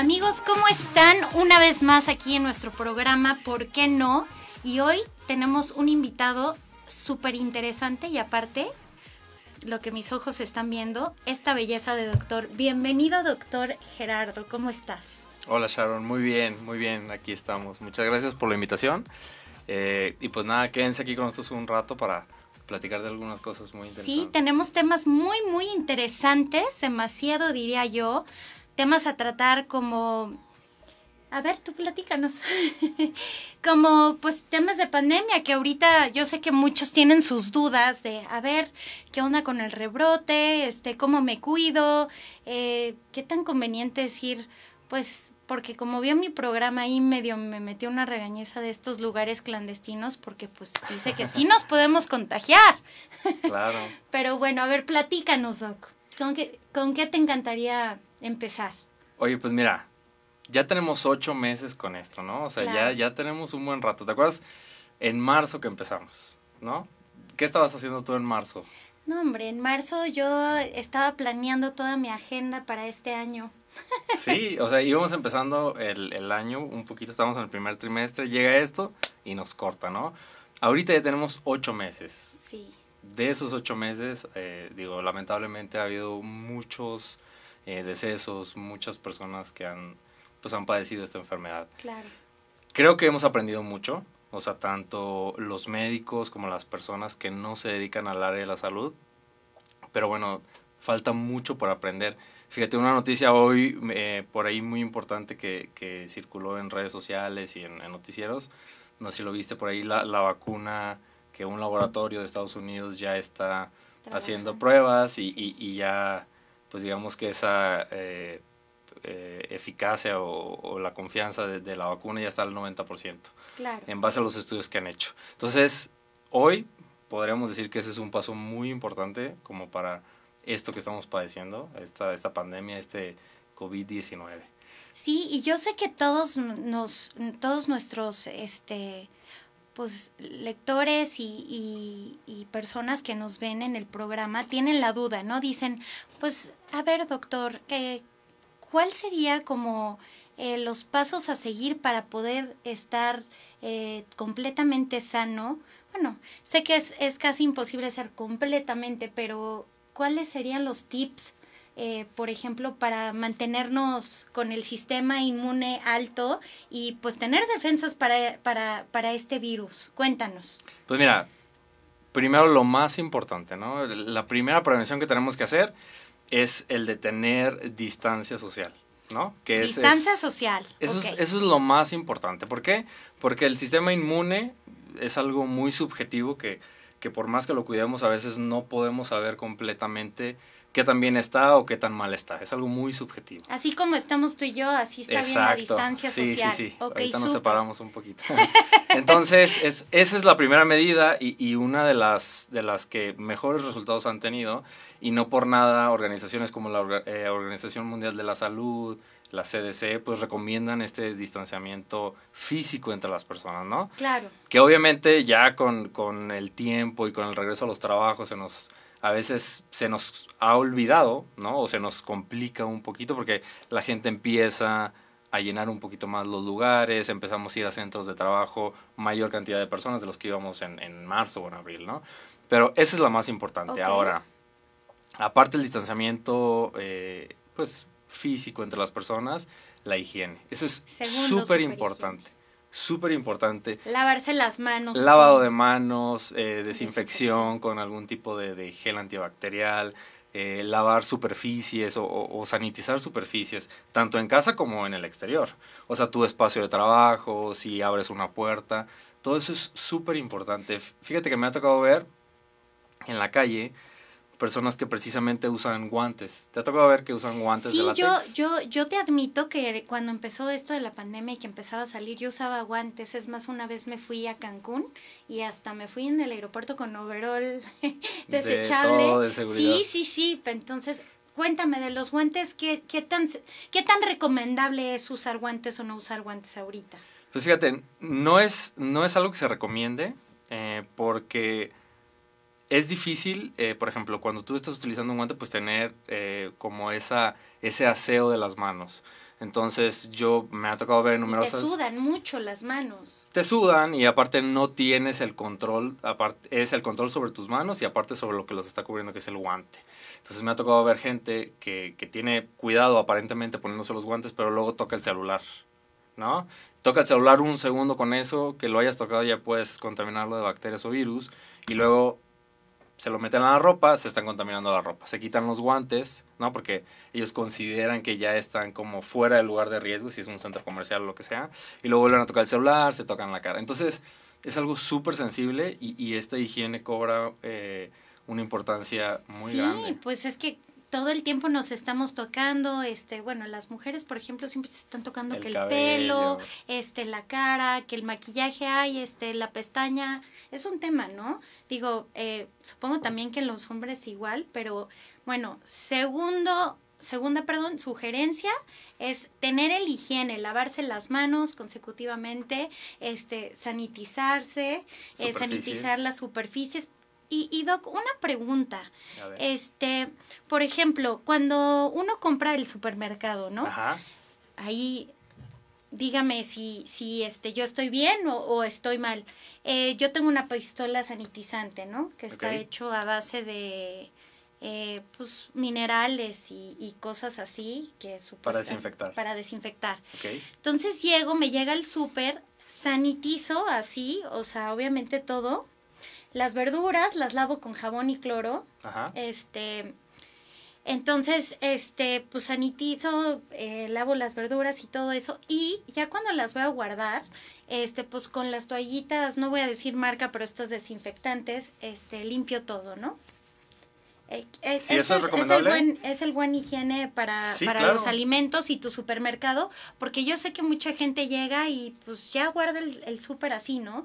Amigos, ¿cómo están? Una vez más aquí en nuestro programa, ¿por qué no? Y hoy tenemos un invitado súper interesante y aparte, lo que mis ojos están viendo, esta belleza de doctor. Bienvenido, doctor Gerardo, ¿cómo estás? Hola Sharon, muy bien, muy bien, aquí estamos. Muchas gracias por la invitación. Eh, y pues nada, quédense aquí con nosotros un rato para platicar de algunas cosas muy interesantes. Sí, tenemos temas muy, muy interesantes, demasiado diría yo. Temas a tratar como... A ver, tú platícanos. como pues temas de pandemia, que ahorita yo sé que muchos tienen sus dudas de, a ver, ¿qué onda con el rebrote? Este, ¿Cómo me cuido? Eh, ¿Qué tan conveniente es ir, pues, porque como vio mi programa ahí medio me metió una regañeza de estos lugares clandestinos porque pues dice que sí nos podemos contagiar. Claro. Pero bueno, a ver, platícanos, Doc. ¿Con qué, ¿Con qué te encantaría empezar? Oye, pues mira, ya tenemos ocho meses con esto, ¿no? O sea, ya, ya tenemos un buen rato. ¿Te acuerdas? En marzo que empezamos, ¿no? ¿Qué estabas haciendo tú en marzo? No, hombre, en marzo yo estaba planeando toda mi agenda para este año. Sí, o sea, íbamos empezando el, el, año, un poquito estamos en el primer trimestre, llega esto y nos corta, ¿no? Ahorita ya tenemos ocho meses. Sí. De esos ocho meses, eh, digo, lamentablemente ha habido muchos eh, decesos, muchas personas que han, pues, han padecido esta enfermedad. Claro. Creo que hemos aprendido mucho, o sea, tanto los médicos como las personas que no se dedican al área de la salud, pero bueno, falta mucho por aprender Fíjate, una noticia hoy eh, por ahí muy importante que, que, circuló en redes sociales y en, noticieros, no sé si lo viste por ahí, la, la, vacuna que un laboratorio de Estados Unidos ya está haciendo pruebas y, y, y, ya, pues digamos que esa eh, eh, eficacia o, o, la confianza de, de, la vacuna ya está al 90%, claro. en base a los estudios que han hecho. Entonces, hoy podríamos decir que ese es un paso muy importante como para esto que estamos padeciendo, esta, esta pandemia, este COVID-19. Sí, y yo sé que todos nos, todos nuestros este pues lectores y, y, y, personas que nos ven en el programa tienen la duda, ¿no? Dicen, pues, a ver, doctor, eh, ¿cuál sería como eh, los pasos a seguir para poder estar eh, completamente sano? Bueno, sé que es, es casi imposible ser completamente, pero ¿cuáles serían los tips, eh, por ejemplo, para mantenernos con el sistema inmune alto y pues tener defensas para, para, para este virus? Cuéntanos. Pues mira, primero lo más importante, ¿no? La primera prevención que tenemos que hacer es el de tener distancia social. ¿no? Que distancia es, es, social. Eso, okay. es, eso es lo más importante. ¿Por qué? Porque el sistema inmune es algo muy subjetivo que que por más que lo cuidemos a veces no podemos saber completamente qué tan bien está o qué tan mal está. Es algo muy subjetivo. Así como estamos tú y yo, así está Exacto. bien la distancia sí, social. Sí, sí, okay, Ahorita nos separamos un poquito. Entonces, es, esa es la primera medida y, y, una de las, de las que mejores resultados han tenido. Y no por nada organizaciones como la eh, Organización Mundial de la Salud, la CDC, pues recomiendan este distanciamiento físico entre las personas, ¿no? Claro. Que obviamente ya con, con el tiempo y con el regreso a los trabajos se nos a veces se nos ha olvidado, ¿no? O se nos complica un poquito porque la gente empieza a llenar un poquito más los lugares, empezamos a ir a centros de trabajo, mayor cantidad de personas de los que íbamos en, en marzo o en abril, ¿no? Pero esa es la más importante. Okay. Ahora, aparte del distanciamiento, eh, pues físico entre las personas, la higiene. Eso es súper importante. Súper importante. Lavarse las manos. Lavado de manos, eh, desinfección con algún tipo de, de gel antibacterial, eh, lavar superficies o, o, o, sanitizar superficies, tanto en casa como en el exterior. O sea, tu espacio de trabajo, si abres una puerta, todo eso es súper importante. Fíjate que me ha tocado ver en la calle personas que precisamente usan guantes. ¿Te ha tocado ver que usan guantes sí, de látex? yo, yo, yo te admito que cuando empezó esto de la pandemia y que empezaba a salir, yo usaba guantes. Es más, una vez me fui a Cancún y hasta me fui en el aeropuerto con overall desechable. De todo de seguridad. Sí, sí, sí. Entonces, cuéntame de los guantes, ¿qué, qué, tan, ¿qué tan recomendable es usar guantes o no usar guantes ahorita? Pues fíjate, no es, no es algo que se recomiende eh, porque es difícil, eh, por ejemplo, cuando tú estás utilizando un guante, pues tener eh, como esa, ese aseo de las manos. Entonces yo me ha tocado ver numerosas... te sudan mucho las manos. Te sudan y aparte no tienes el control, aparte es el control sobre tus manos y aparte sobre lo que los está cubriendo, que es el guante. Entonces me ha tocado ver gente que, que tiene cuidado aparentemente poniéndose los guantes, pero luego toca el celular, ¿no? Toca el celular un segundo con eso, que lo hayas tocado ya puedes contaminarlo de bacterias o virus y luego se lo meten a la ropa, se están contaminando la ropa. Se quitan los guantes, ¿no? Porque ellos consideran que ya están como fuera del lugar de riesgo, si es un centro comercial o lo que sea, y luego vuelven a tocar el celular, se tocan la cara. Entonces, es algo súper sensible y, y, esta higiene cobra eh, una importancia muy grande. Sí, pues es que todo el tiempo nos estamos tocando, este, bueno, las mujeres, por ejemplo, siempre se están tocando que el pelo, este, la cara, que el maquillaje hay, este, la pestaña, es un tema, ¿no? Digo, eh, supongo también que en los hombres igual, pero bueno, segundo, segunda, perdón, sugerencia es tener el higiene, lavarse las manos consecutivamente, este, sanitizarse, eh, sanitizar las superficies, y, y, Doc, una pregunta. Este, por ejemplo, cuando uno compra el supermercado, ¿no? Ajá. Ahí, dígame si, si este, yo estoy bien o, estoy mal. Eh, yo tengo una pistola sanitizante, ¿no? Que está hecho a base de eh, pues, minerales y, y, cosas así. que Para desinfectar. Para desinfectar. Okay. Entonces llego, me llega el súper, sanitizo así, o sea, obviamente todo las verduras las lavo con jabón y cloro. Ajá. Este, entonces, este, pues sanitizo, eh, lavo las verduras y todo eso. Y ya cuando las voy a guardar, este, pues con las toallitas, no voy a decir marca, pero estas desinfectantes, este, limpio todo, ¿no? Eh, sí, eso, es, recomendable. Es el, buen, es el buen higiene para, para los alimentos y tu supermercado, porque yo sé que mucha gente llega y pues ya guarda el, el súper así, ¿no?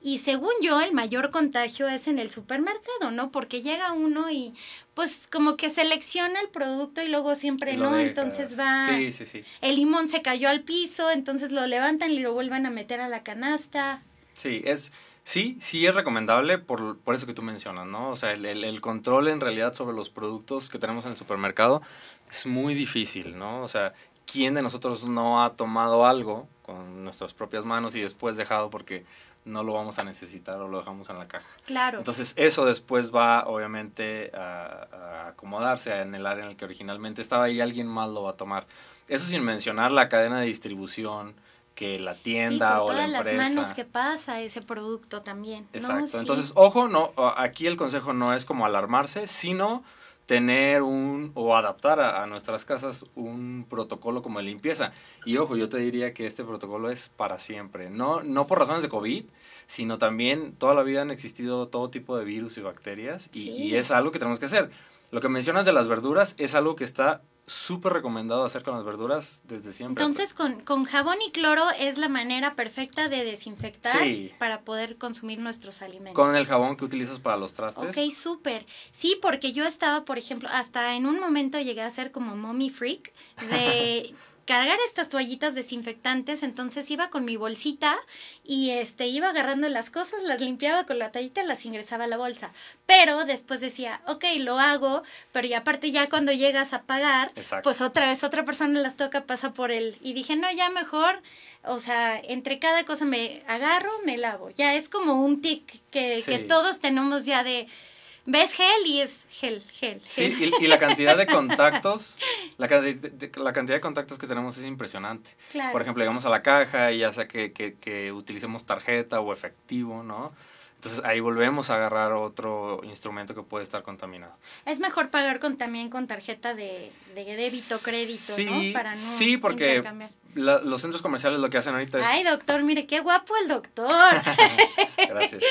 Y según yo, el mayor contagio es en el supermercado, ¿no? Porque llega uno y pues como que selecciona el producto y luego siempre no, entonces va... Sí, sí, sí. El limón se cayó al piso, entonces lo levantan y lo vuelven a meter a la canasta. Sí, es... Sí, sí es recomendable por, por eso que tú mencionas, ¿no? O sea, el, el, el control en realidad sobre los productos que tenemos en el supermercado es muy difícil, ¿no? O sea, ¿quién de nosotros no ha tomado algo con nuestras propias manos y después dejado porque no lo vamos a necesitar o lo dejamos en la caja. Claro. Entonces eso después va obviamente a, acomodarse en el área en el que originalmente estaba y alguien más lo va a tomar. Eso sin mencionar la cadena de distribución, que la tienda o la empresa. todas las manos que pasa ese producto también. Exacto. Entonces, ojo, no, aquí el consejo no es como alarmarse, sino tener un o adaptar a, nuestras casas un protocolo como de limpieza. Y ojo, yo te diría que este protocolo es para siempre, no, no por razones de COVID, sino también toda la vida han existido todo tipo de virus y bacterias y, y es algo que tenemos que hacer. Lo que mencionas de las verduras es algo que está súper recomendado hacer con las verduras desde siempre. Entonces, con, con, jabón y cloro es la manera perfecta de desinfectar para poder consumir nuestros alimentos. Con el jabón que utilizas para los trastes. Ok, súper. Sí, porque yo estaba, por ejemplo, hasta en un momento llegué a ser como mommy freak de cargar estas toallitas desinfectantes, entonces iba con mi bolsita y este iba agarrando las cosas, las limpiaba con la toallita y las ingresaba a la bolsa. Pero después decía, ok, lo hago, pero y aparte ya cuando llegas a pagar, pues otra vez otra persona las toca, pasa por él. Y dije, no, ya mejor, o sea, entre cada cosa me agarro, me lavo. Ya es como un tic que, que todos tenemos ya de ves gel y es gel, gel. Sí, y, la cantidad de contactos, la, la, cantidad de contactos que tenemos es impresionante. Por ejemplo, llegamos a la caja y ya sea que, que, que utilicemos tarjeta o efectivo, ¿no? Entonces ahí volvemos a agarrar otro instrumento que puede estar contaminado. Es mejor pagar con también con tarjeta de, de débito, crédito, ¿no? Para no sí, porque los centros comerciales lo que hacen ahorita es... Ay, doctor, mire, qué guapo el doctor. Gracias.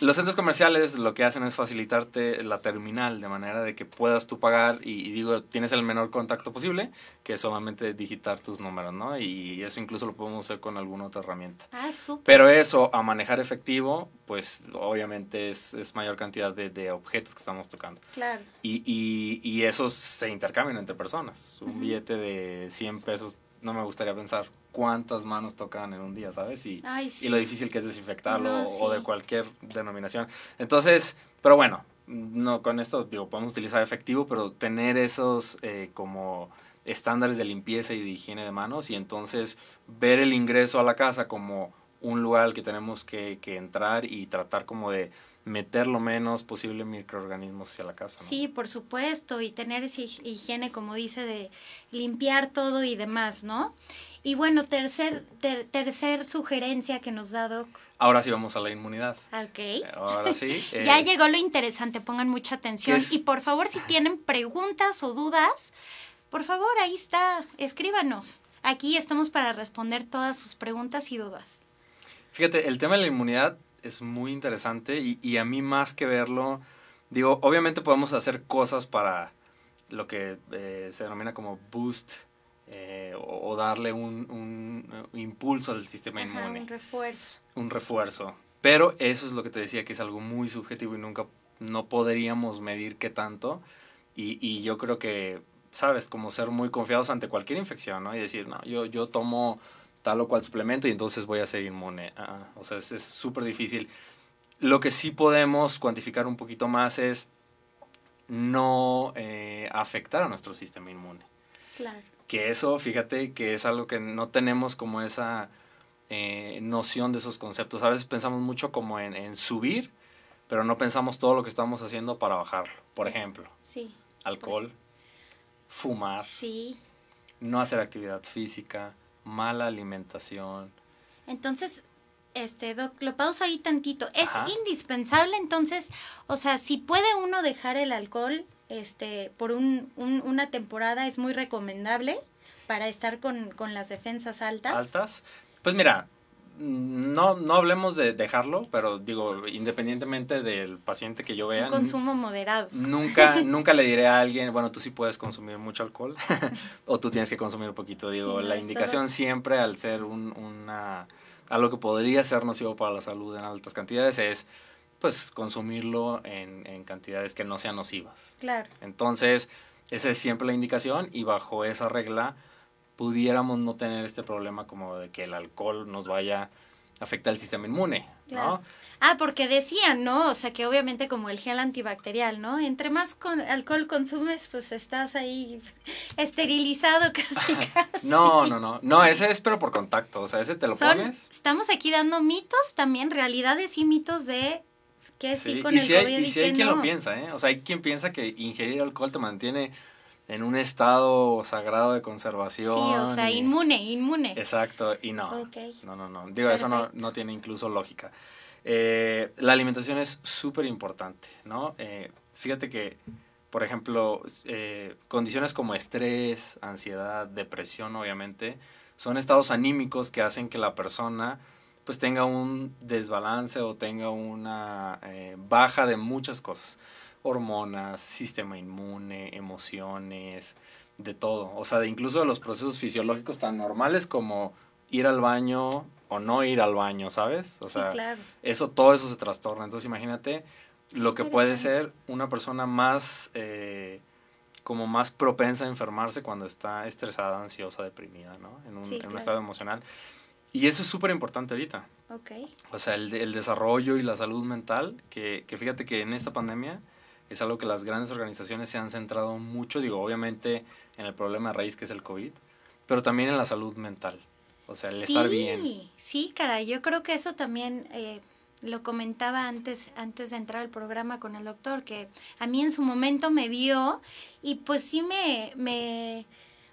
Los centros comerciales lo que hacen es facilitarte la terminal de manera de que puedas tú pagar y, digo, tienes el menor contacto posible, que es solamente digitar tus números, ¿no? Y eso incluso lo podemos hacer con alguna otra herramienta. Ah, súper. Pero eso, a manejar efectivo, pues obviamente es, es mayor cantidad de, de, objetos que estamos tocando. Claro. Y, y, y esos se intercambian entre personas. Un billete de 100 pesos no me gustaría pensar cuántas manos tocan en un día, ¿sabes? Y, y lo difícil que es desinfectarlo o de cualquier denominación. Entonces, pero bueno, no con esto digo, podemos utilizar efectivo, pero tener esos eh, como estándares de limpieza y de higiene de manos y entonces ver el ingreso a la casa como un lugar al que tenemos que, que entrar y tratar como de meter lo menos posible microorganismos hacia la casa. Sí, por supuesto, y tener esa higiene, como dice, de limpiar todo y demás, ¿no? Y bueno, tercer, tercer sugerencia que nos da Doc. Ahora sí vamos a la inmunidad. Ok. Ahora sí. ya eh, llegó lo interesante, pongan mucha atención. Y por favor, si tienen preguntas o dudas, por favor, ahí está, escríbanos. Aquí estamos para responder todas sus preguntas y dudas. Fíjate, el tema de la inmunidad es muy interesante y, y, a mí más que verlo, digo, obviamente podemos hacer cosas para lo que eh, se denomina como boost eh, o, darle un, un, impulso al sistema inmune. Un refuerzo. Un refuerzo. Pero eso es lo que te decía, que es algo muy subjetivo y nunca, no podríamos medir qué tanto. Y, y yo creo que, sabes, como ser muy confiados ante cualquier infección, ¿no? Y decir, no, yo, yo tomo tal o cual suplemento y entonces voy a ser inmune. O sea, es súper difícil. Lo que sí podemos cuantificar un poquito más es no eh, afectar a nuestro sistema inmune. Claro. Que eso, fíjate, que es algo que no tenemos como esa eh, noción de esos conceptos. A veces pensamos mucho como en, en, subir, pero no pensamos todo lo que estamos haciendo para bajarlo. Por ejemplo, sí. alcohol, fumar, sí. no hacer actividad física, mala alimentación. Entonces, este, Doc, lo pauso ahí tantito. Es indispensable, entonces, o sea, si puede uno dejar el alcohol, este, por un, una temporada es muy recomendable para estar con, con las defensas altas. Altas. Pues mira, no, no hablemos de dejarlo, pero digo, independientemente del paciente que yo vea. Un consumo moderado. Nunca, nunca le diré a alguien, bueno, tú sí puedes consumir mucho alcohol o tú tienes que consumir un poquito. Digo, la indicación siempre al ser un, una, algo que podría ser nocivo para la salud en altas cantidades es pues consumirlo en, en cantidades que no sean nocivas. Claro. Entonces, esa es siempre la indicación y bajo esa regla pudiéramos no tener este problema como de que el alcohol nos vaya a afectar el sistema inmune, ¿no? Ah, porque decían, ¿no? O sea, que obviamente como el gel antibacterial, ¿no? Entre más con alcohol consumes, pues estás ahí esterilizado casi, casi. No, no, no. No, ese es pero por contacto, o sea, ese te lo pones. Estamos aquí dando mitos también, realidades y mitos de que sí, con y el si hay, y, si hay quien lo piensa, ¿eh? O sea, hay quien piensa que ingerir alcohol te mantiene en un estado sagrado de conservación. Sí, o sea, inmune, inmune. Exacto, y no. No, no, no. Digo, eso no, no, tiene incluso lógica. Eh, la alimentación es súper importante, ¿no? Eh, fíjate que, por ejemplo, eh, condiciones como estrés, ansiedad, depresión, obviamente, son estados anímicos que hacen que la persona pues tenga un desbalance o tenga una baja de muchas cosas hormonas, sistema inmune, emociones, de todo. O sea, de incluso de los procesos fisiológicos tan normales como ir al baño o no ir al baño, ¿sabes? O sea, eso, todo eso se trastorna. Entonces imagínate lo que puede ser una persona más, eh, como más propensa a enfermarse cuando está estresada, ansiosa, deprimida, ¿no? En un, en un estado emocional. Y eso es súper importante ahorita. Ok. O sea, el, el, desarrollo y la salud mental, que, que fíjate que en esta pandemia es algo que las grandes organizaciones se han centrado mucho, digo, obviamente en el problema de raíz que es el COVID, pero también en la salud mental, o sea, el estar bien. Sí, caray, yo creo que eso también eh, lo comentaba antes, antes de entrar al programa con el doctor, que a mí en su momento me dio y pues sí me, me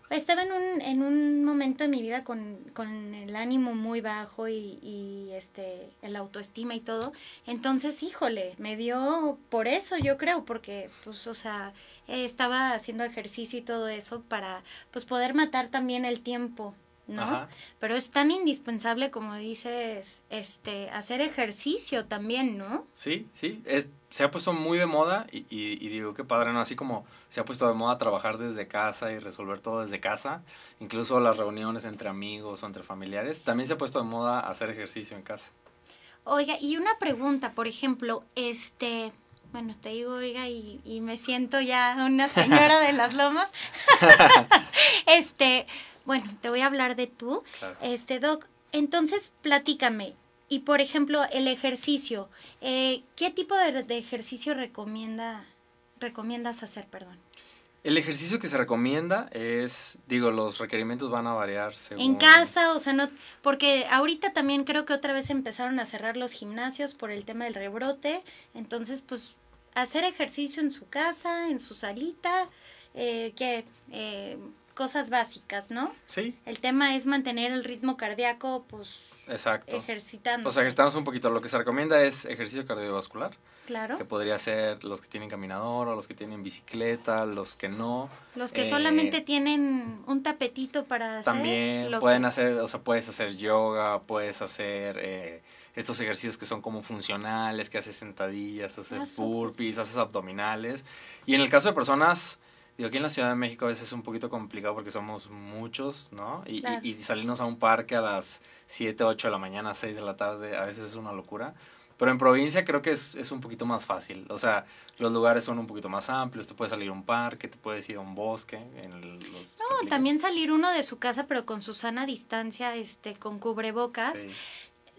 estaba en un, en un momento de mi vida con, con el ánimo muy bajo y, y, este el autoestima y todo. Entonces, híjole, me dio por eso, yo creo, porque pues, o sea, estaba haciendo ejercicio y todo eso para pues poder matar también el tiempo ¿no? Pero es tan indispensable, como dices, este, hacer ejercicio también, ¿no? Sí, sí, es, se ha puesto muy de moda y, y, digo que padre, ¿no? Así como se ha puesto de moda trabajar desde casa y resolver todo desde casa, incluso las reuniones entre amigos o entre familiares, también se ha puesto de moda hacer ejercicio en casa. Oiga, y una pregunta, por ejemplo, este, bueno, te digo, oiga, y, y me siento ya una señora de las lomas. este, bueno, te voy a hablar de tú. Este, Doc, entonces platícame. Y por ejemplo, el ejercicio. Eh, ¿Qué tipo de, ejercicio recomienda, recomiendas hacer, perdón? El ejercicio que se recomienda es, digo, los requerimientos van a variar según... En casa, o sea, no, porque ahorita también creo que otra vez empezaron a cerrar los gimnasios por el tema del rebrote, entonces pues hacer ejercicio en su casa, en su salita, eh, que eh, cosas básicas, ¿no? Sí. El tema es mantener el ritmo cardíaco, pues Exacto. ejercitando. Pues ejercitarnos un poquito. Lo que se recomienda es ejercicio cardiovascular. Claro. Que podría ser los que tienen caminador o los que tienen bicicleta, los que no. Los que Eh, solamente tienen un tapetito para hacer. También lo pueden que- hacer, o sea, puedes hacer yoga, puedes hacer eh, estos ejercicios que son como funcionales, que haces sentadillas, haces Ah, burpees, haces abdominales. Y en el caso de personas, digo, aquí en la Ciudad de México a veces es un poquito complicado porque somos muchos, ¿no? Y, y- Claro. y salirnos a un parque a las 7, 8 de la mañana, 6 de la tarde, a veces es una locura. Pero en provincia creo que es, es un poquito más fácil. O sea, los lugares son un poquito más amplios. Te puedes salir a un parque, te puedes ir a un bosque. En el- los No, también salir uno de su casa, pero con su sana distancia, este, con cubrebocas. Sí.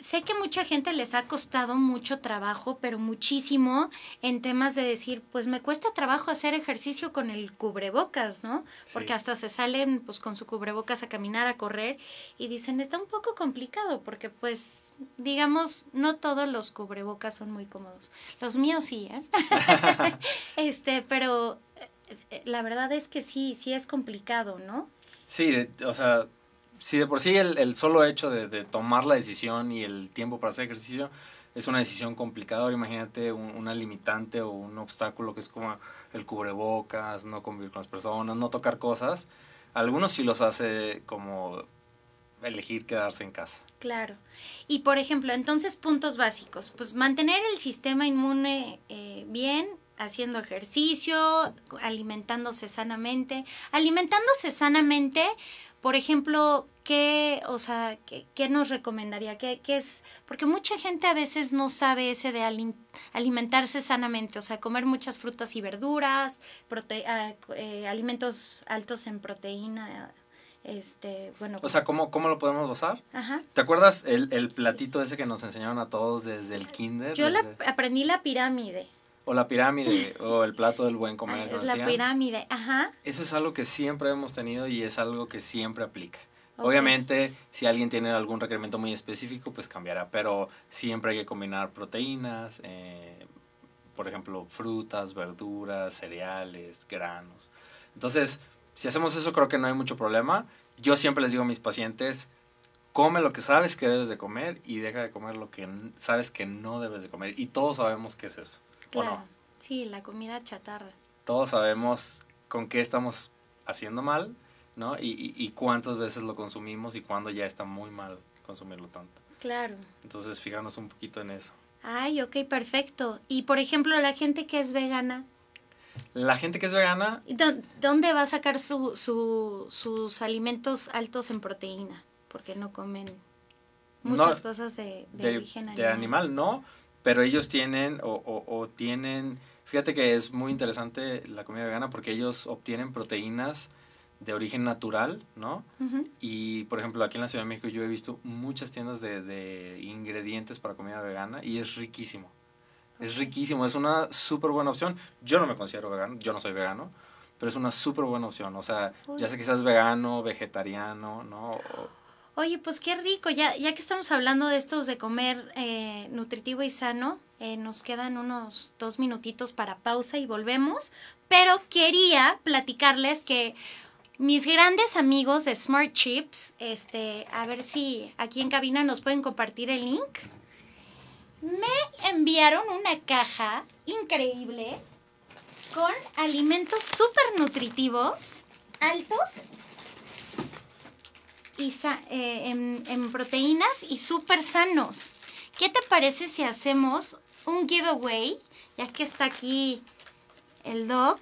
Sé que mucha gente les ha costado mucho trabajo, pero muchísimo en temas de decir, pues me cuesta trabajo hacer ejercicio con el cubrebocas, ¿no? Porque hasta se salen pues con su cubrebocas a caminar, a correr y dicen, está un poco complicado porque pues digamos, no todos los cubrebocas son muy cómodos. Los míos sí, ¿eh? este, pero eh, eh, la verdad es que sí, sí es complicado, ¿no? Sí, o sea, si de por sí el, el solo hecho de, de tomar la decisión y el tiempo para hacer ejercicio es una decisión complicada, ahora imagínate un- una limitante o un obstáculo que es como el cubrebocas, no convivir con las personas, no tocar cosas. Algunos sí los hace como elegir quedarse en casa. Claro. Y por ejemplo, entonces puntos básicos, pues mantener el sistema inmune eh, bien, haciendo ejercicio, alimentándose sanamente. Alimentándose sanamente, por ejemplo, ¿qué, o sea, qué, qué nos recomendaría? ¿Qué, qué es? Porque mucha gente a veces no sabe ese de ali- alimentarse sanamente, o sea, comer muchas frutas y verduras, prote- ah, eh, alimentos altos en proteína, este, bueno. O sea, ¿cómo, cómo lo podemos basar? ajá. ¿Te acuerdas el, el platito ese que nos enseñaron a todos desde el kinder? Yo la, aprendí la pirámide. O la pirámide, o el plato del buen comer. Es la decían. pirámide, ajá. Eso es algo que siempre hemos tenido y es algo que siempre aplica. Ok. Obviamente, si alguien tiene algún requerimiento muy específico, pues cambiará, pero siempre hay que combinar proteínas, eh, por ejemplo, frutas, verduras, cereales, granos. Entonces, si hacemos eso, creo que no hay mucho problema. Yo siempre les digo a mis pacientes, come lo que sabes que debes de comer y deja de comer lo que sabes que no debes de comer. Y todos sabemos qué es eso. ¿O Claro. no? Sí, la comida chatarra. todos sabemos con qué estamos haciendo mal, ¿no? Y, y, y cuántas veces lo consumimos y cuándo ya está muy mal consumirlo tanto. Claro. Entonces, fijarnos un poquito en eso. Ay, ok, perfecto. Y por ejemplo, la gente que es vegana, La gente que es vegana, ¿dó- ¿dónde va a sacar su, su- sus alimentos altos en proteína? Porque no comen muchas No, cosas de, de, de, origen de animal no, pero ellos tienen o, o, o tienen, fíjate que es muy interesante la comida vegana porque ellos obtienen proteínas de origen natural, ¿no? Y por ejemplo, aquí en la Ciudad de México yo he visto muchas tiendas de, de ingredientes para comida vegana y es riquísimo. Es riquísimo, es una súper buena opción. Yo no me considero vegano, yo no soy vegano, pero es una súper buena opción. O sea, ya sé que seas vegano, vegetariano, ¿no? O- Oye, pues qué rico. Ya, ya que estamos hablando de estos de comer eh, nutritivo y sano, eh, nos quedan unos dos minutitos para pausa y volvemos. Pero quería platicarles que mis grandes amigos de Smart Chips, este, a ver si aquí en cabina nos pueden compartir el link. Me enviaron una caja increíble con alimentos súper nutritivos, altos y eh, en, en proteínas y súper sanos. ¿Qué te parece si hacemos un giveaway, ya que está aquí el doc?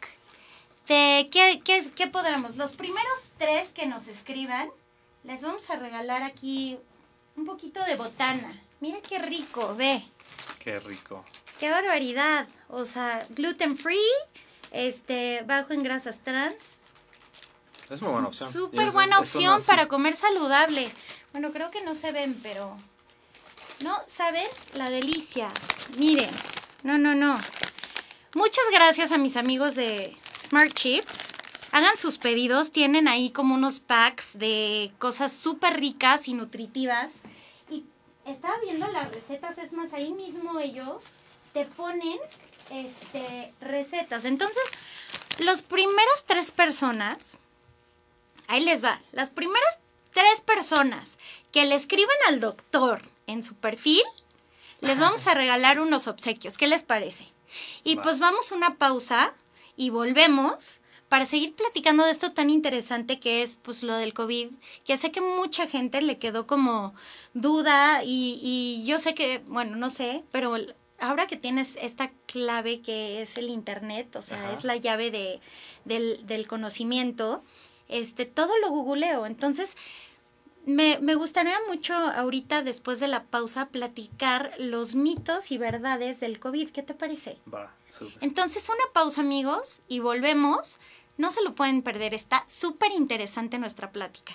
¿qué, qué, qué podremos? Los primeros tres que nos escriban, les vamos a regalar aquí un poquito de botana. Mira qué rico, ve. qué rico. Qué barbaridad. O sea, gluten free, este, bajo en grasas trans. Es muy buena opción. Súper Es- buena es una opción para comer saludable. Bueno, creo que no se ven, pero... No, ¿saben? La delicia. Miren. No, no, no. Muchas gracias a mis amigos de Smart Chips. hagan sus pedidos. Tienen ahí como unos packs de cosas súper ricas y nutritivas. Y estaba viendo las recetas, es más, ahí mismo ellos te ponen este, recetas. Entonces, las primeras tres personas, ahí les va, las primeras tres personas que le escriban al doctor en su perfil, les vamos a regalar unos obsequios. ¿Qué les parece? Y pues vamos una pausa y volvemos para seguir platicando de esto tan interesante que es pues lo del COVID, que sé que mucha gente le quedó como duda y, y yo sé que, bueno, no sé, pero ahora que tienes esta clave que es el internet, o sea, es la llave de, del, del conocimiento, este, todo lo googleo. Entonces, me, me, gustaría mucho ahorita, después de la pausa, platicar los mitos y verdades del COVID. ¿Qué te parece? Va, súper. Entonces, una pausa, amigos, y volvemos. No se lo pueden perder, está súper interesante nuestra plática.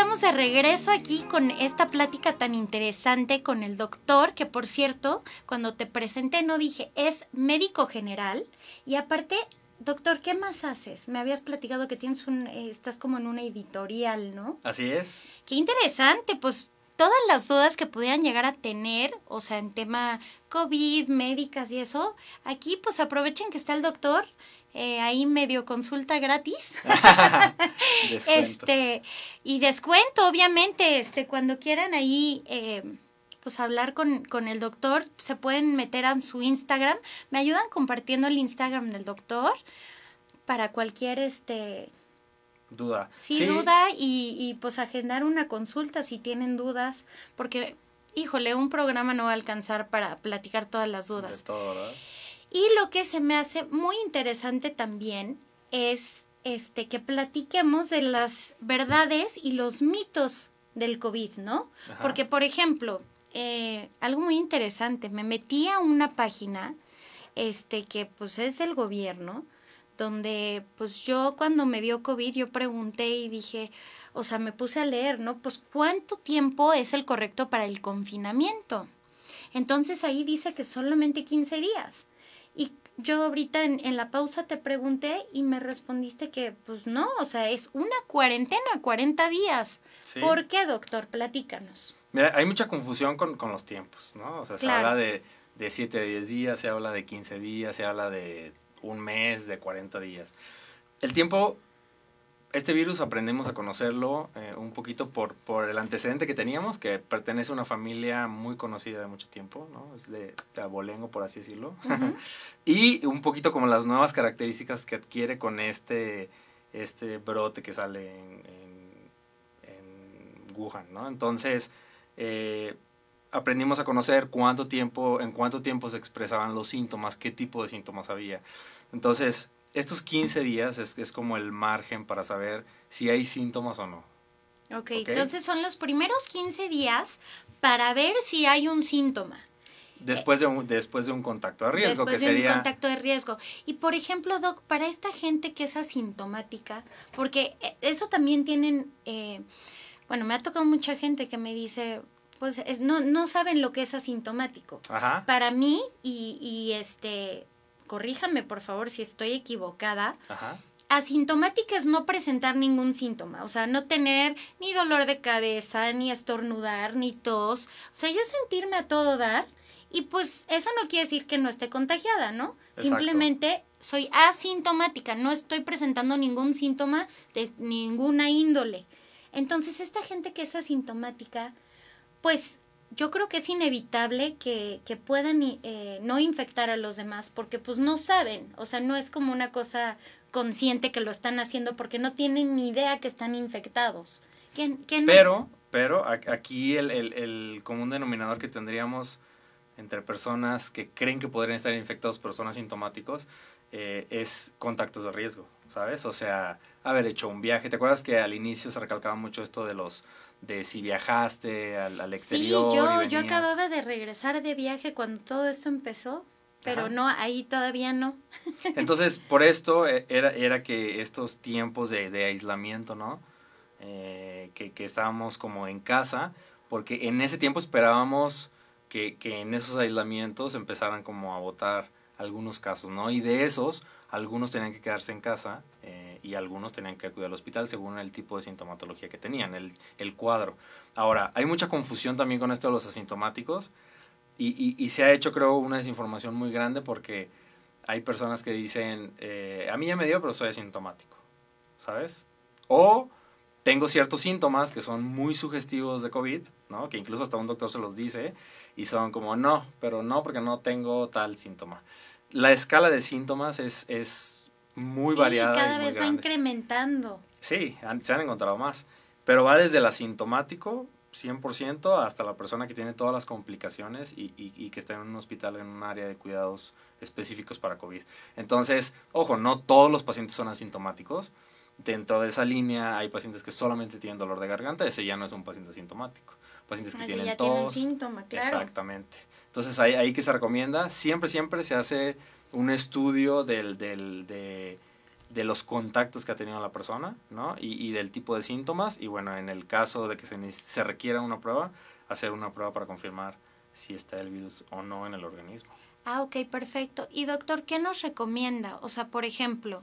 Estamos de regreso aquí con esta plática tan interesante con el doctor, que por cierto, cuando te presenté no dije, es médico general y aparte, doctor, ¿qué más haces? Me habías platicado que tienes un, eh, estás como en una editorial, ¿no? Así es. Qué interesante, pues todas las dudas que pudieran llegar a tener, o sea, en tema COVID, médicas y eso, aquí pues aprovechen que está el doctor eh, ahí medio consulta gratis. este, y descuento, obviamente, este, cuando quieran ahí eh, pues hablar con, con el doctor, se pueden meter a su Instagram. Me ayudan compartiendo el Instagram del doctor para cualquier este duda. Sí, duda y, y pues agendar una consulta si tienen dudas, porque híjole, un programa no va a alcanzar para platicar todas las dudas. De todo, ¿verdad? Y lo que se me hace muy interesante también es este que platiquemos de las verdades y los mitos del COVID, ¿no? Porque, por ejemplo, eh, algo muy interesante, me metí a una página este que pues es del gobierno, donde pues yo cuando me dio COVID yo pregunté y dije, o sea, me puse a leer, ¿no? Pues cuánto tiempo es el correcto para el confinamiento. Entonces ahí dice que solamente 15 días. Yo ahorita en, la pausa te pregunté y me respondiste que pues no, o sea, es una cuarentena, 40 días. ¿Por qué, doctor? Platícanos. Mira, hay mucha confusión con, los tiempos, ¿no? O sea, se habla de, de 7 a 10 días, se habla de 15 días, se habla de un mes, de 40 días. El tiempo este virus aprendimos a conocerlo eh, un poquito por, por el antecedente que teníamos, que pertenece a una familia muy conocida de mucho tiempo, ¿no? Es de, abolengo, por así decirlo. y un poquito como las nuevas características que adquiere con este, este brote que sale en, en, Wuhan, ¿no? Entonces, eh, aprendimos a conocer cuánto tiempo, en cuánto tiempo se expresaban los síntomas, qué tipo de síntomas había. Entonces, estos 15 días es, es como el margen para saber si hay síntomas o no. ok, entonces son los primeros 15 días para ver si hay un síntoma. Después de un, después de un contacto de riesgo, después de un contacto de riesgo. Y por ejemplo, Doc, para esta gente que es asintomática, porque eh, eso también tienen, eh, bueno, me ha tocado mucha gente que me dice, pues es, no, no saben lo que es asintomático. Ajá. Para mí, y, y este, corríjame por favor si estoy equivocada. Ajá. Asintomática es no presentar ningún síntoma, o sea, no tener ni dolor de cabeza, ni estornudar, ni tos, o sea, yo sentirme a todo dar y pues eso no quiere decir que no esté contagiada, ¿no? Simplemente soy asintomática, no estoy presentando ningún síntoma de ninguna índole. Entonces, esta gente que es asintomática, pues yo creo que es inevitable que, que puedan eh, no infectar a los demás porque pues no saben, o sea, no es como una cosa consciente que lo están haciendo porque no tienen ni idea que están infectados. Pero, pero aquí el, el, el, común denominador que tendríamos entre personas que creen que podrían estar infectados pero son asintomáticos eh, es contactos de riesgo, ¿sabes? O sea, haber hecho un viaje. ¿Te acuerdas que al inicio se recalcaba mucho esto de los de si viajaste al, al exterior. Sí, yo, yo acababa de regresar de viaje cuando todo esto empezó, pero no, ahí todavía no. Entonces, por esto eh, era, era que estos tiempos de, de aislamiento, ¿no? Eh, que, que, estábamos como en casa, porque en ese tiempo esperábamos que, que en esos aislamientos empezaran como a votar algunos casos, ¿no? Y de esos, algunos tenían que quedarse en casa. Eh, y algunos tenían que acudir al hospital según el tipo de sintomatología que tenían, el, el cuadro. Ahora, hay mucha confusión también con esto de los asintomáticos y, y, se ha hecho, creo, una desinformación muy grande porque hay personas que dicen, eh, a mí ya me dio, pero soy asintomático, ¿sabes? O tengo ciertos síntomas que son muy sugestivos de COVID, ¿no? Que incluso hasta un doctor se los dice y son como, no, pero no porque no tengo tal síntoma. La escala de síntomas es, es muy sí, variada. Cada vez va incrementando. Sí, se han encontrado más. Pero va desde el asintomático, 100%, hasta la persona que tiene todas las complicaciones y, y, que está en un hospital, en un área de cuidados específicos para COVID. Entonces, ojo, no todos los pacientes son asintomáticos. Dentro de esa línea hay pacientes que solamente tienen dolor de garganta, ese ya no es un paciente asintomático. Pacientes que tienen tos. síntoma, claro. Exactamente. Entonces, ahí, ahí que se recomienda, siempre, siempre se hace un estudio del, del, de, de, los contactos que ha tenido la persona, ¿no? Y, y, del tipo de síntomas. Y bueno, en el caso de que se, se requiera una prueba, hacer una prueba para confirmar si está el virus o no en el organismo. Ah, ok, perfecto. Y doctor, ¿qué nos recomienda? O sea, por ejemplo,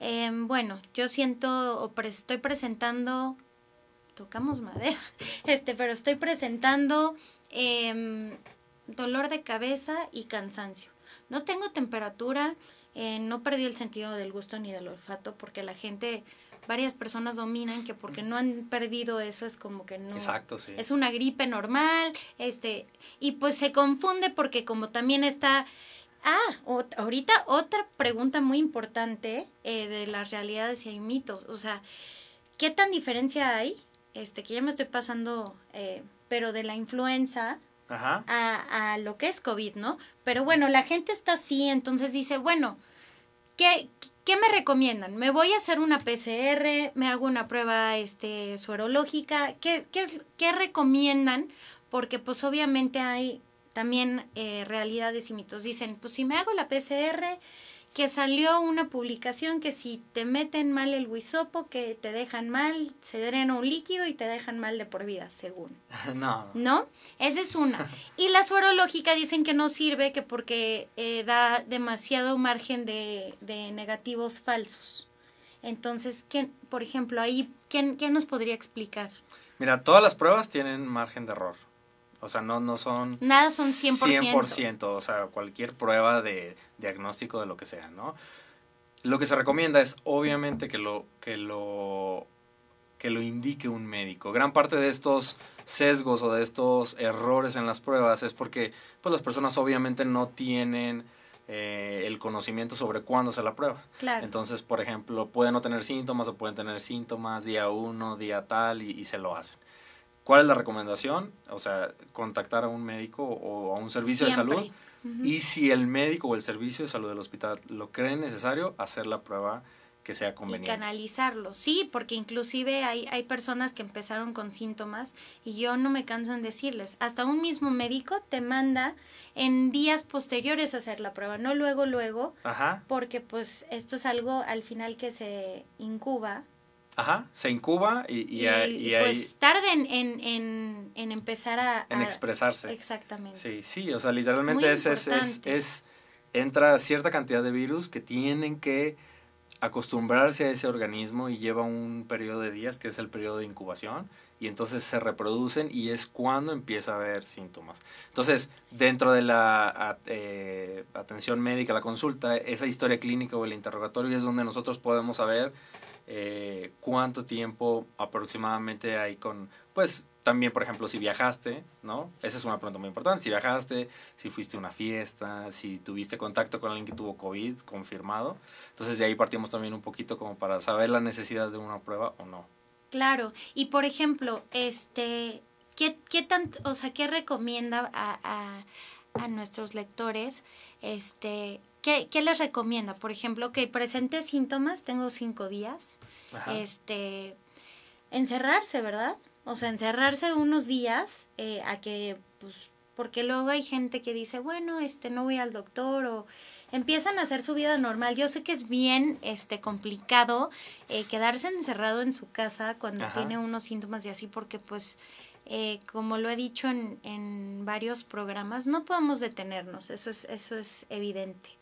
eh, bueno, yo siento o estoy presentando, tocamos madera, este, pero estoy presentando eh, dolor de cabeza y cansancio. No tengo temperatura, eh, no perdí el sentido del gusto ni del olfato porque la gente varias personas dominan que porque no han perdido eso es como que no. Exacto, sí. Es una gripe normal, este, y pues se confunde porque como también está... Ah, ahorita otra pregunta muy importante eh, de las realidades y hay mitos. O sea, ¿qué tan diferencia hay? Este, que ya me estoy pasando, eh, pero de la influenza A, a lo que es COVID, ¿no? Pero bueno, la gente está así, entonces dice, bueno, ¿qué, ¿Qué me recomiendan? ¿Me voy a hacer una PCR? ¿Me hago una prueba este, suerológica? ¿Qué, qué, es, ¿Qué recomiendan? Porque pues obviamente hay también eh, realidades y mitos. Dicen, pues si me hago la PCR, que salió una publicación que si te meten mal el huisopo, que te dejan mal, se drena un líquido y te dejan mal de por vida, según. No. ¿No? Esa es una. Y la suerológica dicen que no sirve, que porque eh, da demasiado margen de, de negativos falsos. Entonces, ¿quién, por ejemplo, ahí, ¿quién, ¿quién nos podría explicar? Mira, todas las pruebas tienen margen de error. O sea, no, no son... Nada son 100%. 100%, o sea, cualquier prueba de diagnóstico de lo que sea, ¿no? Lo que se recomienda es obviamente que lo, que lo, que lo indique un médico. Gran parte de estos sesgos o de estos errores en las pruebas es porque pues, las personas obviamente no tienen eh, el conocimiento sobre cuándo se la prueba. Claro. Entonces, por ejemplo, pueden no tener síntomas o pueden tener síntomas día uno, día tal y se lo hacen. ¿Cuál es la recomendación? O sea, contactar a un médico o a un servicio de salud. Y si el médico o el servicio de salud del hospital lo cree necesario, hacer la prueba que sea conveniente. Y canalizarlo, sí, porque inclusive hay, hay personas que empezaron con síntomas y yo no me canso en decirles, hasta un mismo médico te manda en días posteriores a hacer la prueba, no luego, luego, Ajá. porque pues esto es algo al final que se incuba Ajá, se incuba y, y, y, pues tarden en, en, en empezar a, En expresarse. Exactamente. Sí, sí, o sea, literalmente es, es, es, es, entra cierta cantidad de virus que tienen que acostumbrarse a ese organismo y lleva un periodo de días, que es el periodo de incubación, y entonces se reproducen y es cuando empieza a haber síntomas. Entonces, dentro de la eh, atención médica, la consulta, esa historia clínica o el interrogatorio es donde nosotros podemos saber eh, cuánto tiempo aproximadamente hay con, pues también, por ejemplo, si viajaste, ¿no? Esa es una pregunta muy importante. Si viajaste, si fuiste a una fiesta, si tuviste contacto con alguien que tuvo COVID confirmado. Entonces, de ahí partimos también un poquito como para saber la necesidad de una prueba o no. Claro. Y, por ejemplo, este, ¿qué, qué tanto, o sea, qué recomienda a, a, a nuestros lectores, este, ¿Qué, ¿Qué, les recomienda? Por ejemplo, que presente síntomas, tengo cinco días. Este, encerrarse, ¿verdad? O sea, encerrarse unos días eh, a que, pues, porque luego hay gente que dice, bueno, este, no voy al doctor o empiezan a hacer su vida normal. Yo sé que es bien, este, complicado eh, quedarse encerrado en su casa cuando tiene unos síntomas y así, porque, pues, eh, como lo he dicho en, en varios programas, no podemos detenernos, eso es, eso es evidente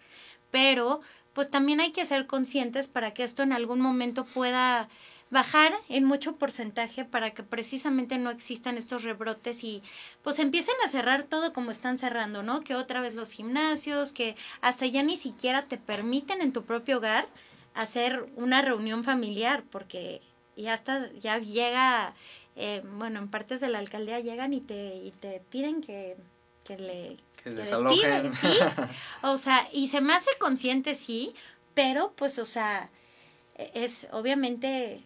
pero pues también hay que ser conscientes para que esto en algún momento pueda bajar en mucho porcentaje para que precisamente no existan estos rebrotes y pues empiecen a cerrar todo como están cerrando, ¿no? Que otra vez los gimnasios, que hasta ya ni siquiera te permiten en tu propio hogar hacer una reunión familiar porque ya hasta ya llega, eh, bueno, en partes de la alcaldía llegan y te, y te piden que que le que, despiden, ¿sí? O sea, y se me hace consciente, sí, pero pues, o sea, e, es obviamente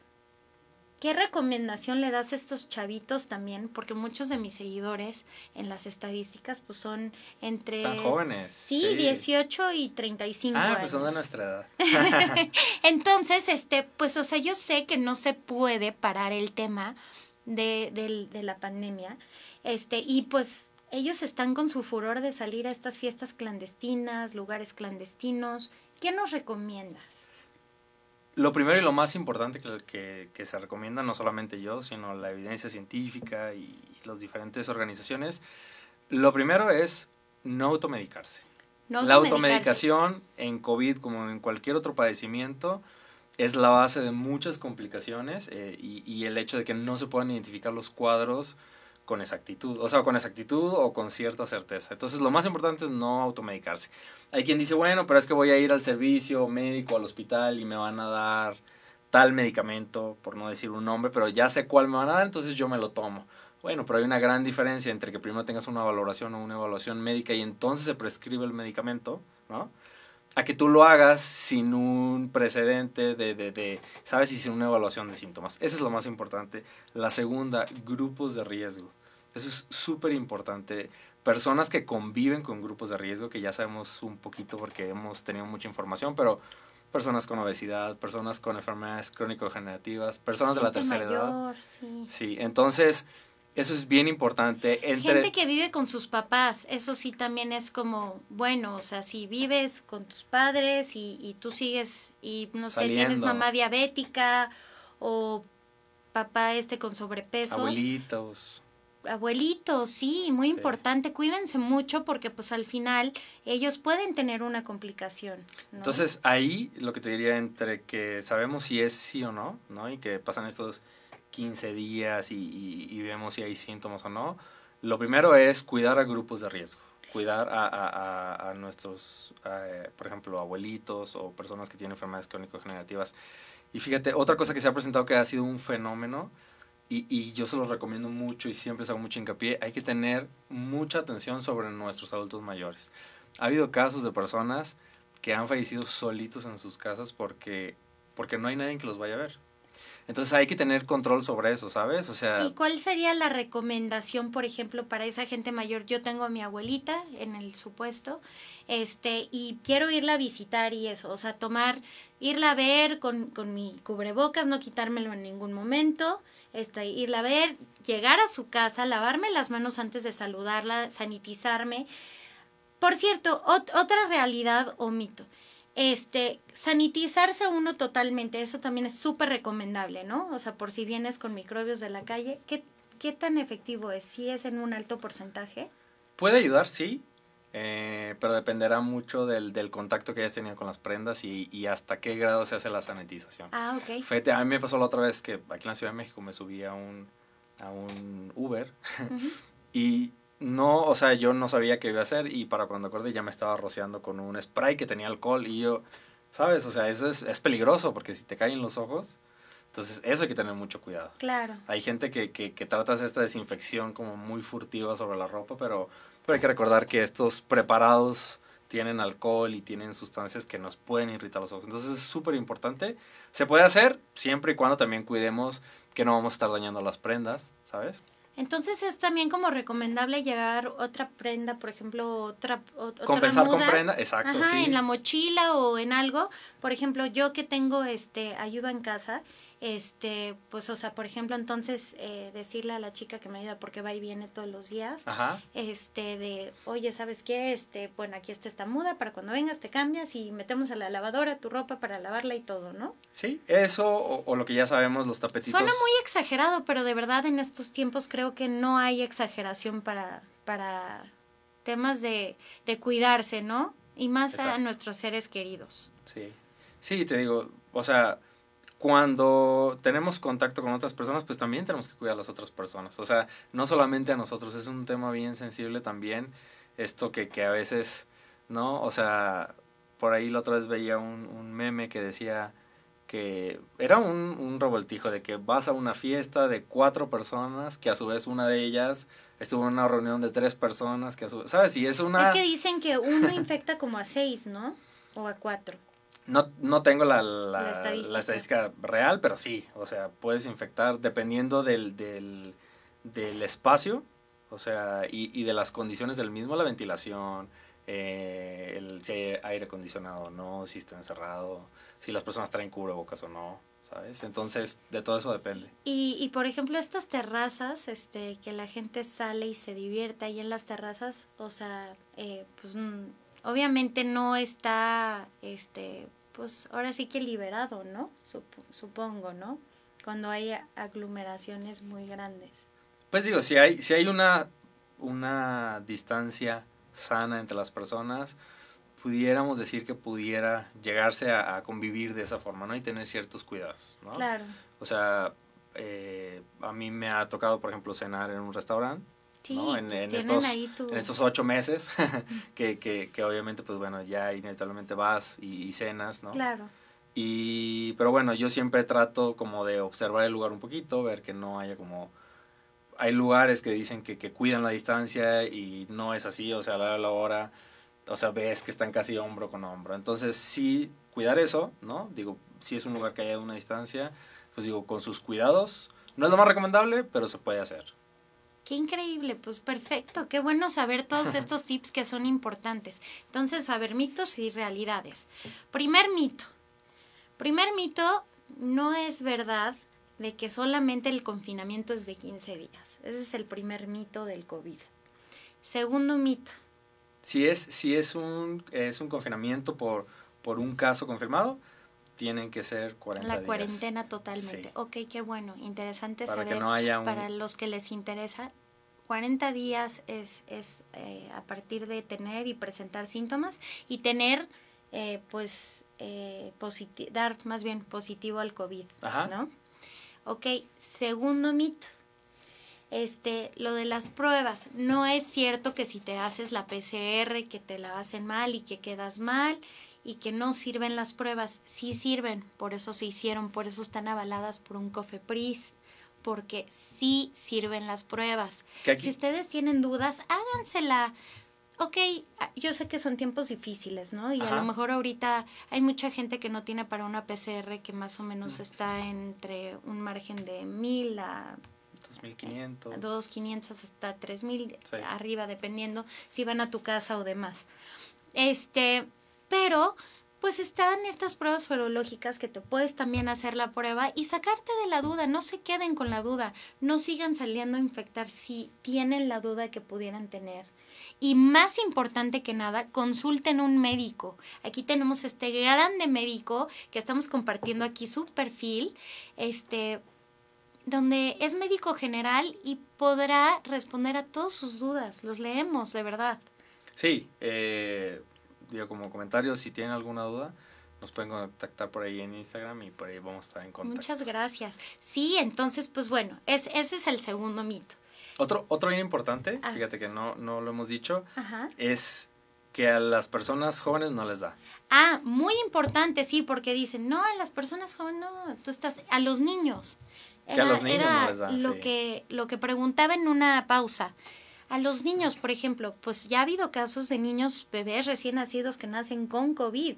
¿Qué recomendación le das a estos chavitos también? Porque muchos de mis seguidores en las estadísticas pues son entre... Son jóvenes. Sí, 18 y 35 ah, años. pues son de nuestra edad. Entonces, este, pues, o sea, yo sé que no se puede parar el tema de, de, de la pandemia. Este, y pues ellos están con su furor de salir a estas fiestas clandestinas, lugares clandestinos. ¿Qué nos recomiendas? Lo primero y lo más importante que, que, se recomienda, no solamente yo, sino la evidencia científica y las diferentes organizaciones, lo primero es no automedicarse. la automedicación en COVID, como en cualquier otro padecimiento, es la base de muchas complicaciones eh, y, y, el hecho de que no se puedan identificar los cuadros con exactitud, o sea, con exactitud o con cierta certeza. Entonces, lo más importante es no automedicarse. Hay quien dice, bueno, pero es que voy a ir al servicio médico, al hospital y me van a dar tal medicamento, por no decir un nombre, pero ya sé cuál me van a dar, entonces yo me lo tomo. Bueno, pero hay una gran diferencia entre que primero tengas una valoración o una evaluación médica y entonces se prescribe el medicamento, ¿no? A que tú lo hagas sin un precedente de, de, de, ¿sabes? Y sin una evaluación de síntomas. Eso es lo más importante. La segunda, grupos de riesgo. Eso es súper importante. Personas que conviven con grupos de riesgo, que ya sabemos un poquito porque hemos tenido mucha información, pero personas con obesidad, personas con enfermedades crónico-generativas, personas de la tercera edad. Sí. sí, entonces eso es bien importante. Entre... Gente que vive con sus papás, eso sí también es como, bueno, o sea, si vives con tus padres y, y tú sigues y no sé, tienes mamá diabética o papá este con sobrepeso. Abuelitos abuelitos, sí, muy importante. Cuídense mucho porque pues al final ellos pueden tener una complicación. Entonces ahí lo que te diría entre que sabemos si es sí o no, ¿no? Y que pasan estos 15 días y, y, vemos si hay síntomas o no. Lo primero es cuidar a grupos de riesgo. Cuidar a, a, a nuestros, eh, por ejemplo, abuelitos o personas que tienen enfermedades crónico-generativas. Y fíjate, otra cosa que se ha presentado que ha sido un fenómeno y, y, yo se los recomiendo mucho y siempre les hago mucho hincapié, hay que tener mucha atención sobre nuestros adultos mayores. Ha habido casos de personas que han fallecido solitos en sus casas porque, porque no hay nadie que los vaya a ver. Entonces hay que tener control sobre eso, ¿sabes? O sea... ¿Y cuál sería la recomendación, por ejemplo, para esa gente mayor? Yo tengo a mi abuelita en el supuesto, este, y quiero irla a visitar y eso, o sea, tomar, irla a ver con, con mi cubrebocas, no quitármelo en ningún momento, este, irla a ver, llegar a su casa, lavarme las manos antes de saludarla, sanitizarme. Por cierto, otra realidad o mito. Este, sanitizarse uno totalmente, eso también es súper recomendable, ¿no? O sea, por si vienes con microbios de la calle, ¿qué, ¿qué tan efectivo es? ¿Si es en un alto porcentaje? Puede ayudar, sí. Eh, pero dependerá mucho del, del, contacto que hayas tenido con las prendas y, y, hasta qué grado se hace la sanitización. Ah, ok. Fíjate, a mí me pasó la otra vez que aquí en la Ciudad de México me subí a un, a un Uber y no, o sea, yo no sabía qué iba a hacer y para cuando acordé ya me estaba rociando con un spray que tenía alcohol y yo, ¿sabes? O sea, eso es, es peligroso porque si te caen los ojos, entonces, eso hay que tener mucho cuidado. Claro. Hay gente que, que, que trata de hacer esta desinfección como muy furtiva sobre la ropa, pero pero hay que recordar que estos preparados tienen alcohol y tienen sustancias que nos pueden irritar los ojos. Entonces es súper importante. Se puede hacer siempre y cuando también cuidemos que no vamos a estar dañando las prendas, ¿sabes? Entonces es también como recomendable llegar otra prenda, por ejemplo, otra, otra compensar con prenda, exacto, sí. en la mochila o en algo. Por ejemplo, yo que tengo este ayuda en casa, este, pues, o sea, por ejemplo, entonces eh, decirle a la chica que me ayuda porque va y viene todos los días, este, de, oye, ¿sabes qué? Este, bueno, aquí está esta muda, para cuando vengas te cambias y metemos a la lavadora tu ropa para lavarla y todo, ¿no? Sí, eso, o, lo que ya sabemos, los tapetitos. Suena muy exagerado, pero de verdad en estos tiempos creo que no hay exageración para, para temas de, de cuidarse, ¿no? Y más a nuestros seres queridos. Sí, sí, te digo, o sea, cuando tenemos contacto con otras personas, pues también tenemos que cuidar a las otras personas. O sea, no solamente a nosotros, es un tema bien sensible también, esto que, que a veces, ¿no? O sea, por ahí la otra vez veía un, meme que decía que era un, un revoltijo de que vas a una fiesta de cuatro personas, que a su vez una de ellas estuvo en una reunión de tres personas, que a su vez, ¿sabes? Y es una... Es que dicen que uno infecta como a seis, ¿no? O a cuatro. No, no tengo la, la, estadística. real, pero sí, o sea, puedes infectar dependiendo del, del, del espacio, o sea, y, y, de las condiciones del mismo, la ventilación, eh, el, si hay aire acondicionado o no, si está encerrado, si las personas traen cubrebocas o no, ¿sabes? Entonces, de todo eso depende. Y, y por ejemplo, estas terrazas, este, que la gente sale y se divierte ahí en las terrazas, o sea, eh, pues obviamente no está, este, pues ahora sí que liberado, ¿no? supongo, ¿no? Cuando hay aglomeraciones muy grandes. Pues digo, si hay, si hay una, una distancia sana entre las personas, pudiéramos decir que pudiera llegarse a, convivir de esa forma, ¿no? Y tener ciertos cuidados, ¿no? Claro. O sea, eh, a mí me ha tocado, por ejemplo, cenar en un restaurante ¿no? En, en estos, en estos ocho meses, que, que, que, obviamente, pues bueno, ya inevitablemente vas y, cenas, ¿no? Claro. Y, pero bueno, yo siempre trato como de observar el lugar un poquito, ver que no haya como... Hay lugares que dicen que, que cuidan la distancia y no es así, o sea, a la, la hora, o sea, ves que están casi hombro con hombro. Entonces, sí, cuidar eso, ¿no? Digo, si es un lugar que haya una distancia, pues digo, con sus cuidados. No es lo más recomendable, pero se puede hacer. Qué increíble, pues perfecto, qué bueno saber todos estos tips que son importantes. Entonces, a ver, mitos y realidades. Primer mito. Primer mito, no es verdad de que solamente el confinamiento es de 15 días. Ese es el primer mito del COVID. Segundo mito. Si es, si es, un, es un confinamiento por, por un caso confirmado, tienen que ser 40 La días. cuarentena totalmente. Sí. Ok, qué bueno. Interesante Para que saber no haya un- para los que les interesa. 40 días es, es eh, a partir de tener y presentar síntomas y tener, eh, pues, eh, dar más bien positivo al COVID, Ajá. ¿no? Ok, segundo mito. Este, lo de las pruebas. No es cierto que si te haces la PCR, que te la hacen mal y que quedas mal y que no sirven las pruebas. Sí sirven, por eso se hicieron, por eso están avaladas por un COFEPRIS, porque sí sirven las pruebas. Si ustedes tienen dudas, hágansela. Ok, ah, yo sé que son tiempos difíciles, ¿no? Y a lo mejor ahorita hay mucha gente que no tiene para una PCR que más o menos está entre un margen de mil a 2500. 2, 500 hasta 3000 Sí. arriba, dependiendo si van a tu casa o demás. Este, pero pues están estas pruebas serológicas que te puedes también hacer la prueba y sacarte de la duda, no se queden con la duda, no sigan saliendo a infectar si tienen la duda que pudieran tener. Y más importante que nada, consulten un médico. Aquí tenemos este grande médico que estamos compartiendo aquí su perfil, este, donde es médico general y podrá responder a todas sus dudas. Los leemos, de verdad. Sí, eh, digo como comentario, si tienen alguna duda, nos pueden contactar por ahí en Instagram y por ahí vamos a estar en contacto. Muchas gracias. Sí, entonces, pues bueno, es, ese es el segundo mito. Otro, otro bien importante, Ah. fíjate que no, no lo hemos dicho, Ajá. es que a las personas jóvenes no les da. Ah, muy importante, sí, porque dicen, no, a las personas jóvenes, no, tú estás, a los niños. Que a los niños era no les da, lo, sí. que, lo que preguntaba en una pausa. A los niños, por ejemplo, pues ya ha habido casos de niños bebés recién nacidos que nacen con COVID.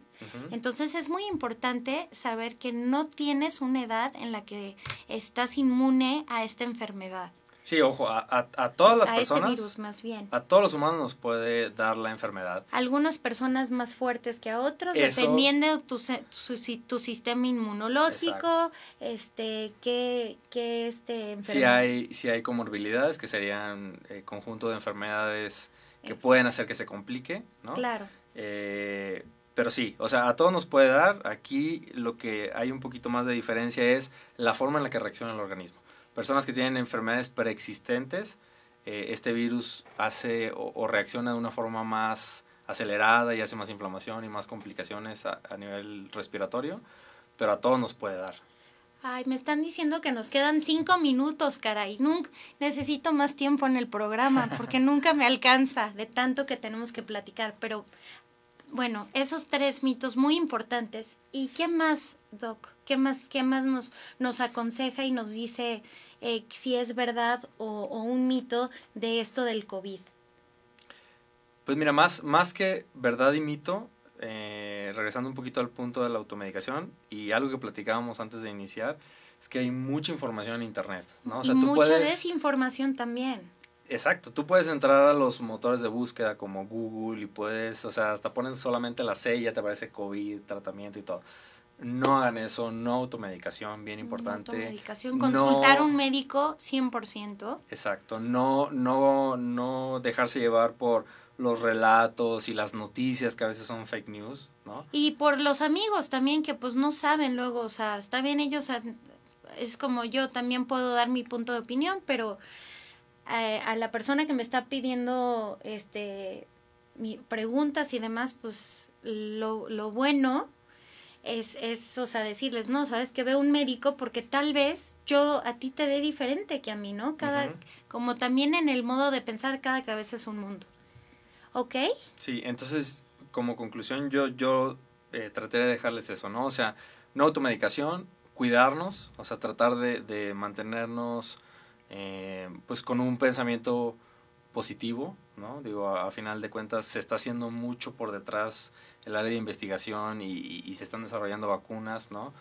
Entonces es muy importante saber que no tienes una edad en la que estás inmune a esta enfermedad, Sí, ojo, a, a, a todas las a este personas, virus más bien. a todos los humanos nos puede dar la enfermedad. Algunas personas más fuertes que a otros, Eso- dependiendo de tu, si- tu sistema inmunológico, Exacto. este, qué, qué este Si enfermedad- hay, si hay comorbilidades, que serían eh, conjunto de enfermedades que Exacto. pueden hacer que se complique, ¿no? Claro, Eh, pero sí, o sea, a todos nos puede dar. Aquí lo que hay un poquito más de diferencia es la forma en la que reacciona el organismo. Personas que tienen enfermedades preexistentes, eh, este virus hace o, o reacciona de una forma más acelerada y hace más inflamación y más complicaciones a, a nivel respiratorio, pero a todos nos puede dar. Ay, me están diciendo que nos quedan cinco minutos, caray. Nunca necesito más tiempo en el programa porque nunca me alcanza de tanto que tenemos que platicar. Pero bueno, esos tres mitos muy importantes. ¿Y qué más, Doc? ¿Qué más, qué más nos, nos aconseja y nos dice eh, si es verdad o, o un mito de esto del COVID? Pues mira, más, más que verdad y mito, eh, regresando un poquito al punto de la automedicación y algo que platicábamos antes de iniciar, es que hay mucha información en internet, ¿no? O sea, y tú mucha puedes... desinformación también. Exacto, tú puedes entrar a los motores de búsqueda como Google y puedes, o sea, hasta pones solamente la C y ya te aparece COVID, tratamiento y todo. No hagan eso, no automedicación, bien importante. Automedicación. No- Consultar a un médico 100%. Exacto, no, no, no dejarse llevar por los relatos y las noticias que a veces son fake news, ¿no? Y por los amigos también que pues no saben luego, o sea, está bien ellos, es como yo también puedo dar mi punto de opinión, pero eh, a la persona que me está pidiendo este mi, preguntas y demás, pues lo, lo bueno es, es, o sea, decirles, no, sabes que veo un médico porque tal vez yo a ti te dé diferente que a mí, ¿no? Cada, como también en el modo de pensar, cada cabeza es un mundo. ¿Ok? Sí, entonces, como conclusión, yo, yo eh, traté de dejarles eso, ¿no? O sea, no automedicación, cuidarnos, o sea, tratar de, de mantenernos eh, pues con un pensamiento positivo, ¿no? Digo, a, final de cuentas se está haciendo mucho por detrás el área de investigación y, se están desarrollando vacunas, ¿no?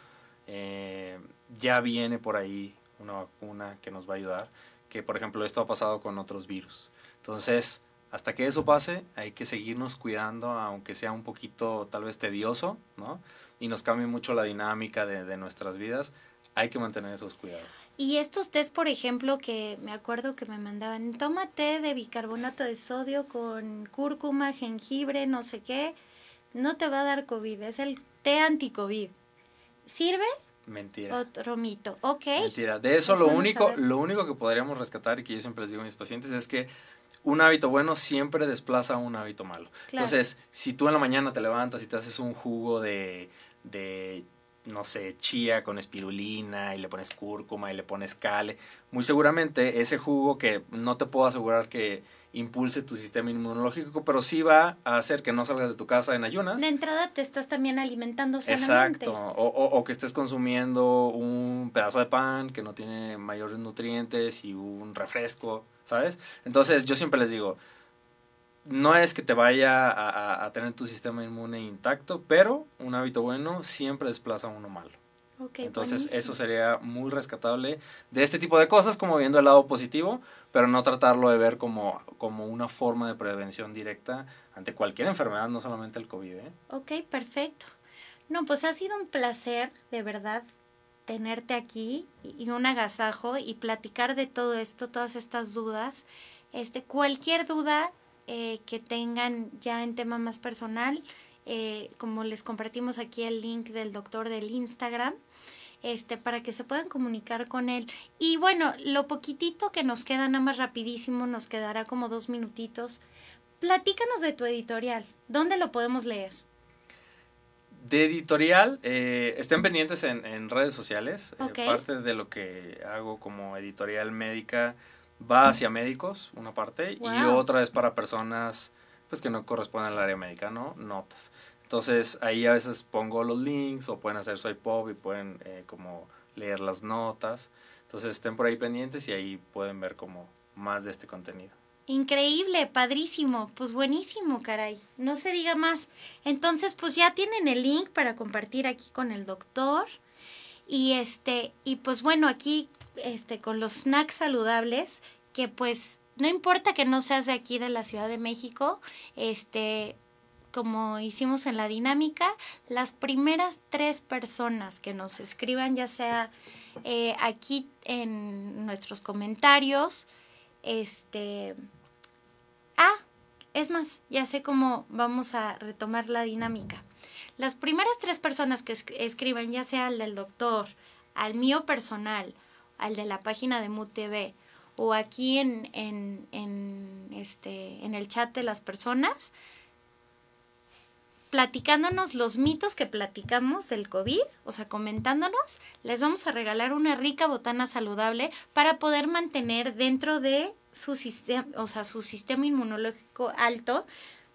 Eh, ya viene por ahí una vacuna que nos va a ayudar, que por ejemplo esto ha pasado con otros virus. Entonces, hasta que eso pase, hay que seguirnos cuidando, aunque sea un poquito tal vez tedioso, ¿no? Y nos cambie mucho la dinámica de nuestras vidas, hay que mantener esos cuidados. Y estos test, por ejemplo, que me acuerdo que me mandaban, toma té de bicarbonato de sodio con cúrcuma, jengibre, no sé qué, no te va a dar COVID, es el té anti-COVID. ¿Sirve? Mentira. Otro mito. Ok. Mentira. De eso lo único, lo único que podríamos rescatar y que yo siempre les digo a mis pacientes es que un hábito bueno siempre desplaza un hábito malo. Entonces, si tú en la mañana te levantas y te haces un jugo de, de no sé, chía con espirulina y le pones cúrcuma y le pones cale, muy seguramente ese jugo que no te puedo asegurar que impulse tu sistema inmunológico, pero sí va a hacer que no salgas de tu casa en ayunas. De entrada te estás también alimentando sanamente. Exacto, o, o, o que estés consumiendo un pedazo de pan que no tiene mayores nutrientes y un refresco, ¿sabes? Entonces yo siempre les digo, no es que te vaya a, tener tu sistema inmune intacto, pero un hábito bueno siempre desplaza a uno malo. Entonces eso sería muy rescatable de este tipo de cosas, como viendo el lado positivo, pero no tratarlo de ver como, como una forma de prevención directa ante cualquier enfermedad, no solamente el COVID. ¿eh? Ok, perfecto. No, pues ha sido un placer, de verdad, tenerte aquí y un agasajo y platicar de todo esto, todas estas dudas. Este, cualquier duda eh, que tengan ya en tema más personal, eh, como les compartimos aquí el link del doctor del Instagram, este, para que se puedan comunicar con él. Y bueno, lo poquitito que nos queda, nada más rapidísimo, nos quedará como dos minutitos. Platícanos de tu editorial. ¿Dónde lo podemos leer? De editorial, eh, estén pendientes en, en redes sociales. parte de lo que hago como editorial médica va hacia médicos, una parte, y otra es para personas pues que no corresponden al área médica, ¿no? Notas. Entonces ahí a veces pongo los links o pueden hacer su iPod y pueden eh, como leer las notas. Entonces estén por ahí pendientes y ahí pueden ver como más de este contenido. Increíble, padrísimo, pues buenísimo, caray. No se diga más. Entonces, pues ya tienen el link para compartir aquí con el doctor. Y este, y pues bueno, aquí este, con los snacks saludables, que pues no importa que no seas de aquí de la Ciudad de México, este, como hicimos en la dinámica, las primeras tres personas que nos escriban, ya sea eh, aquí en nuestros comentarios, este, ah, es más, ya sé cómo vamos a retomar la dinámica. Las primeras tres personas que escriban, ya sea al del doctor, al mío personal al de la página de MUTV o aquí en, en, en, este, en el chat de las personas, platicándonos los mitos que platicamos del COVID, o sea, comentándonos, les vamos a regalar una rica botana saludable para poder mantener dentro de su sistema, o sea, su sistema inmunológico alto,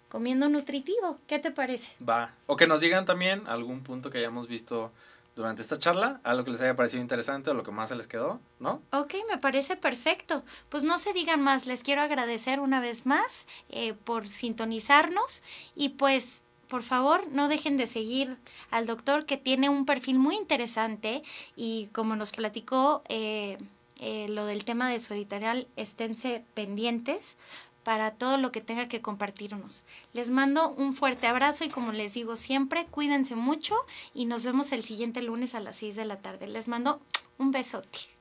comiendo nutritivo. ¿Qué te parece? Va. O que nos digan también algún punto que hayamos visto durante esta charla, algo que les haya parecido interesante o lo que más se les quedó, ¿no? Ok, me parece perfecto. Pues no se digan más, les quiero agradecer una vez más eh, por sintonizarnos y pues por favor no dejen de seguir al doctor que tiene un perfil muy interesante y como nos platicó eh, eh, lo del tema de su editorial, esténse pendientes para todo lo que tenga que compartirnos. Les mando un fuerte abrazo y como les digo siempre, cuídense mucho y nos vemos el siguiente lunes a las 6 de la tarde. Les mando un besote.